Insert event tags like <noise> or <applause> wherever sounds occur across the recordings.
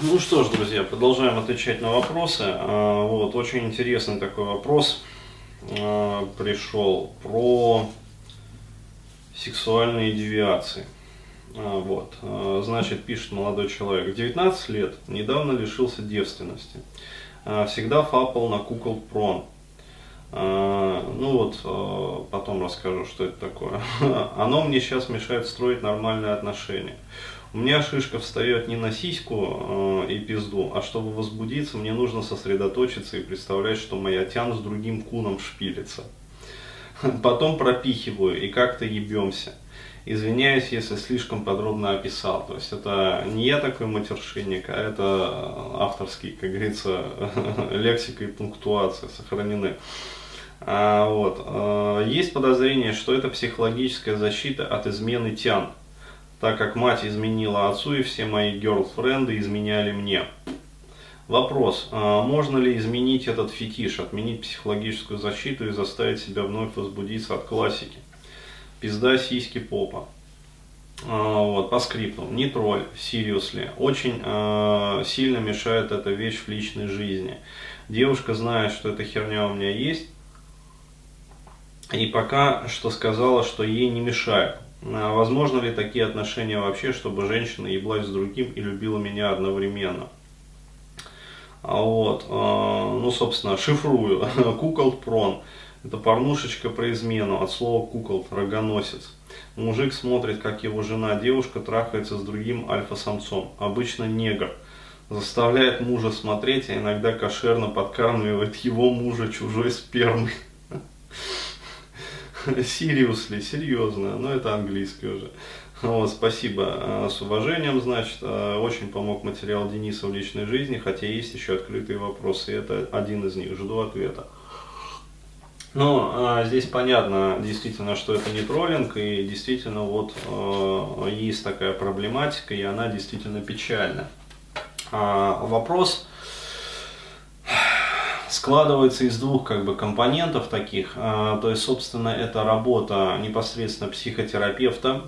Ну что ж, друзья, продолжаем отвечать на вопросы. А, вот, очень интересный такой вопрос а, пришел про сексуальные девиации. А, вот, значит, пишет молодой человек. 19 лет, недавно лишился девственности. Всегда фапал на кукол прон. Ну вот, потом расскажу, что это такое. <laughs> Оно мне сейчас мешает строить нормальные отношения. У меня шишка встает не на сиську э, и пизду, а чтобы возбудиться, мне нужно сосредоточиться и представлять, что моя тян с другим куном шпилится. <laughs> Потом пропихиваю и как-то ебемся. Извиняюсь, если слишком подробно описал. То есть это не я такой матершинник, а это авторский, как говорится, <laughs> лексика и пунктуация сохранены. А, вот. А, есть подозрение, что это психологическая защита от измены тян так как мать изменила отцу и все мои герлфренды изменяли мне. Вопрос, а можно ли изменить этот фетиш, отменить психологическую защиту и заставить себя вновь возбудиться от классики? Пизда, сиськи, попа. А, вот, по скрипту. Не тролль, seriously. Очень э, сильно мешает эта вещь в личной жизни. Девушка знает, что эта херня у меня есть. И пока что сказала, что ей не мешает. А возможно ли такие отношения вообще, чтобы женщина еблась с другим и любила меня одновременно? А вот, а, ну, собственно, шифрую. <laughs> Кукол прон. Это порнушечка про измену, от слова кукол, рогоносец. Мужик смотрит, как его жена, девушка трахается с другим альфа-самцом, обычно негр. Заставляет мужа смотреть, а иногда кошерно подкармливает его мужа чужой спермой. <laughs> <laughs> Seriously, серьезно, но это английский уже. Вот, спасибо. А, с уважением, значит, а, очень помог материал Дениса в личной жизни, хотя есть еще открытые вопросы, и это один из них, жду ответа. Ну, а, здесь понятно действительно, что это не троллинг, и действительно вот есть такая проблематика, и она действительно печальна. Вопрос складывается из двух как бы компонентов таких. А, то есть, собственно, это работа непосредственно психотерапевта.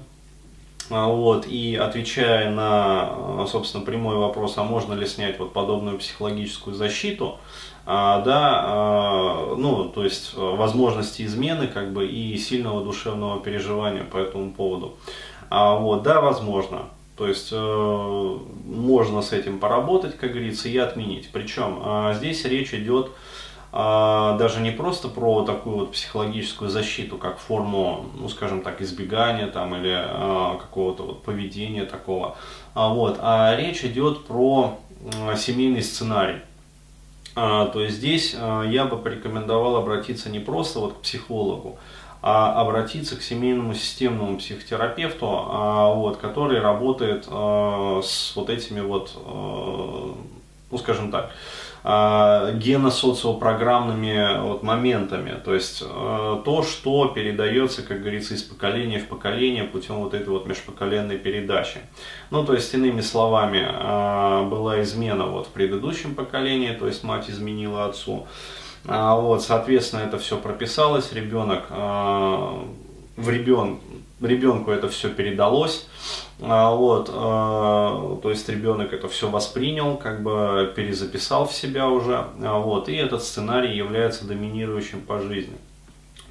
А, вот, и отвечая на, собственно, прямой вопрос, а можно ли снять вот подобную психологическую защиту, а, да, ну, то есть возможности измены как бы и сильного душевного переживания по этому поводу. Вот, да, возможно. То есть э, можно с этим поработать, как говорится, и отменить. Причем э, здесь речь идет э, даже не просто про такую вот психологическую защиту, как форму, ну скажем так, избегания там или э, какого-то вот поведения такого, а, вот, а речь идет про э, семейный сценарий. А, то есть здесь а, я бы порекомендовал обратиться не просто вот к психологу, а обратиться к семейному системному психотерапевту, а, вот, который работает а, с вот этими вот, а, ну скажем так, геносоциопрограммными вот моментами, то есть то, что передается, как говорится, из поколения в поколение путем вот этой вот межпоколенной передачи. Ну, то есть, иными словами, была измена вот в предыдущем поколении, то есть мать изменила отцу, а, вот, соответственно, это все прописалось, ребенок, а, в ребен, ребенку это все передалось, а, вот, то есть ребенок это все воспринял, как бы перезаписал в себя уже, вот, и этот сценарий является доминирующим по жизни.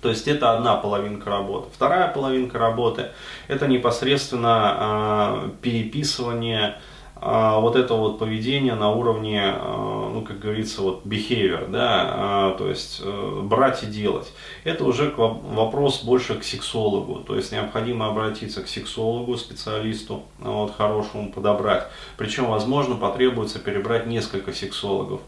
То есть это одна половинка работы. Вторая половинка работы это непосредственно переписывание а, вот это вот поведение на уровне, а, ну, как говорится, вот behavior, да, а, то есть э, брать и делать. Это уже вопрос больше к сексологу, то есть необходимо обратиться к сексологу, специалисту, вот, хорошему подобрать. Причем, возможно, потребуется перебрать несколько сексологов.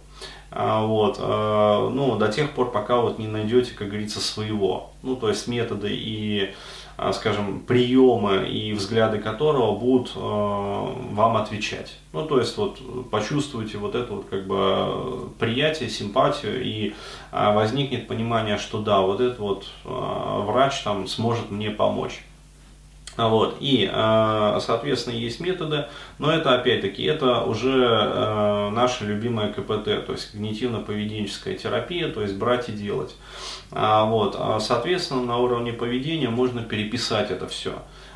Вот, ну, до тех пор, пока вот не найдете, как говорится, своего. Ну, то есть методы и а, скажем, приемы и взгляды которого будут вам отвечать. Ну, то есть, вот, почувствуйте вот это вот, как бы, приятие, симпатию, и возникнет понимание, что да, вот этот вот врач там сможет мне помочь. Вот. И, соответственно, есть методы, но это, опять-таки, это уже наша любимая КПТ, то есть когнитивно-поведенческая терапия, то есть брать и делать. Вот. Соответственно, на уровне поведения можно переписать это все.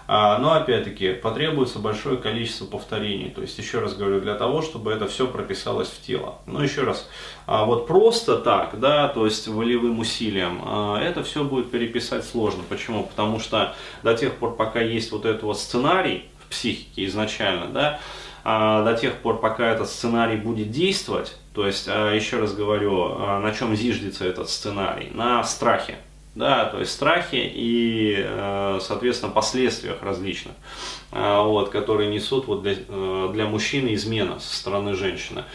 А, но опять-таки потребуется большое количество повторений. То есть, еще раз говорю, для того, чтобы это все прописалось в тело. Но еще раз, а вот просто так, да, то есть волевым усилием, а, это все будет переписать сложно. Почему? Потому что до тех пор, пока есть вот этот вот сценарий в психике изначально, да, до тех пор, пока этот сценарий будет действовать, то есть, еще раз говорю, на чем зиждется этот сценарий? На страхе да, то есть страхи и, э, соответственно, последствиях различных, э, вот, которые несут вот для, э, для мужчины измена со стороны женщины.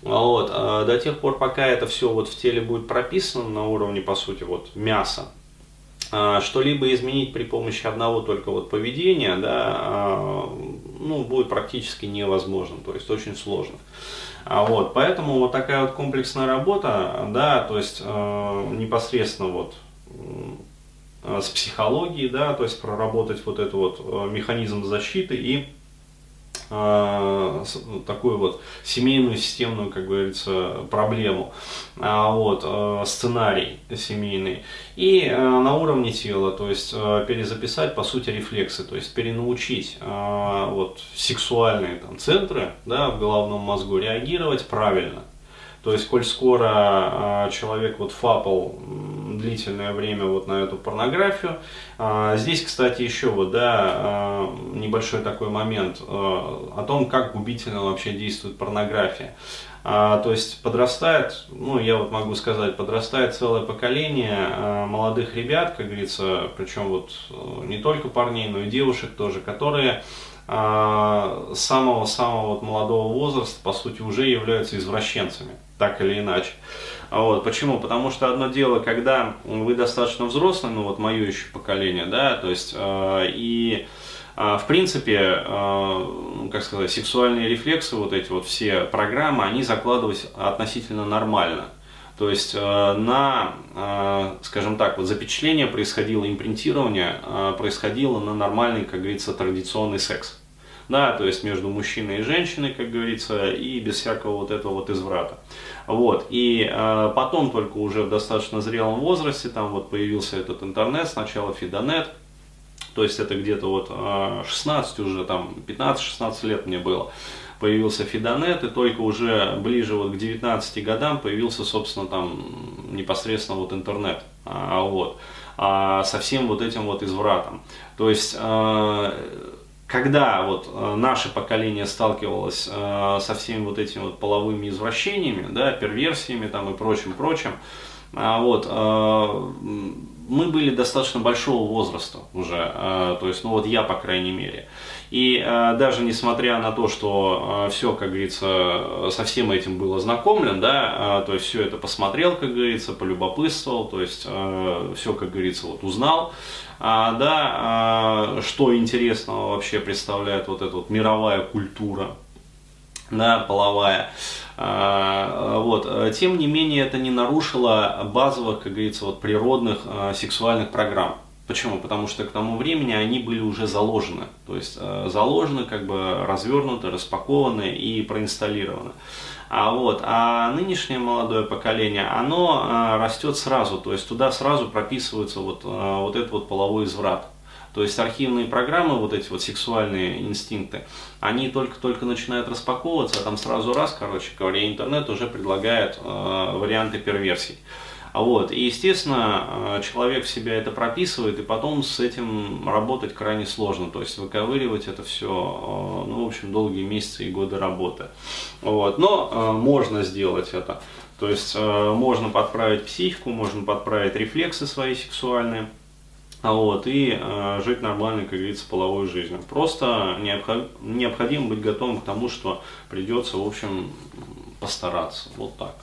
Вот, до тех пор, пока это все вот в теле будет прописано на уровне, по сути, вот мяса, что-либо изменить при помощи одного только вот поведения, да, ну, будет практически невозможно, то есть очень сложно. Вот, поэтому вот такая вот комплексная работа, да, то есть непосредственно вот Э, с психологией, да, то есть проработать вот этот вот э, механизм защиты и э, такую вот семейную системную, как говорится, проблему, а, вот, сценарий семейный. И на уровне тела, то есть перезаписать, по сути, рефлексы, то есть перенаучить вот, сексуальные там, центры да, в головном мозгу реагировать правильно. То есть, коль скоро человек вот фапал длительное время вот на эту порнографию. А, здесь, кстати, еще вот, да, а, небольшой такой момент а, о том, как губительно вообще действует порнография. то есть подрастает, ну я вот могу сказать, подрастает целое поколение молодых ребят, как говорится, причем вот э, не только парней, но и девушек тоже, которые самого-самого вот молодого возраста, по сути, уже являются извращенцами, так или иначе. Вот, почему? Потому что одно дело, когда вы достаточно взрослый, ну вот мое еще поколение, да, то есть, э, и э, в принципе, э, как сказать, сексуальные рефлексы, вот эти вот все программы, они закладывались относительно нормально. То есть э, на, э, скажем так, вот запечатление происходило, импринтирование э, происходило на нормальный, как говорится, традиционный секс да, то есть между мужчиной и женщиной, как говорится, и без всякого вот этого вот изврата. Вот, и потом только уже в достаточно зрелом возрасте, там вот появился этот интернет, сначала Фидонет, то есть это где-то вот э, 16 уже, там 15-16 лет мне было, появился Фидонет, и только уже ближе вот к 19 годам появился, собственно, там непосредственно вот интернет, а, вот, а, со всем вот этим вот извратом. То есть э, когда вот э, наше поколение сталкивалось э, со всеми вот этими вот половыми извращениями, да, перверсиями там и прочим, прочим, а вот, э, мы были достаточно большого возраста уже, то есть, ну вот я, по крайней мере. И даже несмотря на то, что все, как говорится, со всем этим было знакомлен, да, то есть все это посмотрел, как говорится, полюбопытствовал, то есть все, как говорится, вот узнал, а, да, а, что интересного вообще представляет вот эта вот мировая культура, да, половая. А, вот. Тем не менее, это не нарушило базовых, как говорится, вот природных а, сексуальных программ. Почему? Потому что к тому времени они были уже заложены. То есть а, заложены, как бы развернуты, распакованы и проинсталлированы. А, вот, а нынешнее молодое поколение, оно растет сразу, то есть туда сразу прописывается вот, вот этот вот половой изврат. То есть архивные программы, вот эти вот сексуальные инстинкты, они только-только начинают распаковываться, а там сразу раз, короче говоря, интернет уже предлагает э, варианты перверсий. А вот. И, естественно, э, человек в себя это прописывает, и потом с этим работать крайне сложно. То есть выковыривать это все, э, ну, в общем, долгие месяцы и годы работы. Вот. Но э, можно сделать это. То есть можно подправить психику, можно подправить рефлексы свои сексуальные. Вот, и э, жить нормальной, как говорится, половой жизнью. Просто необход, необходимо быть готовым к тому, что придется, в общем, постараться. Вот так.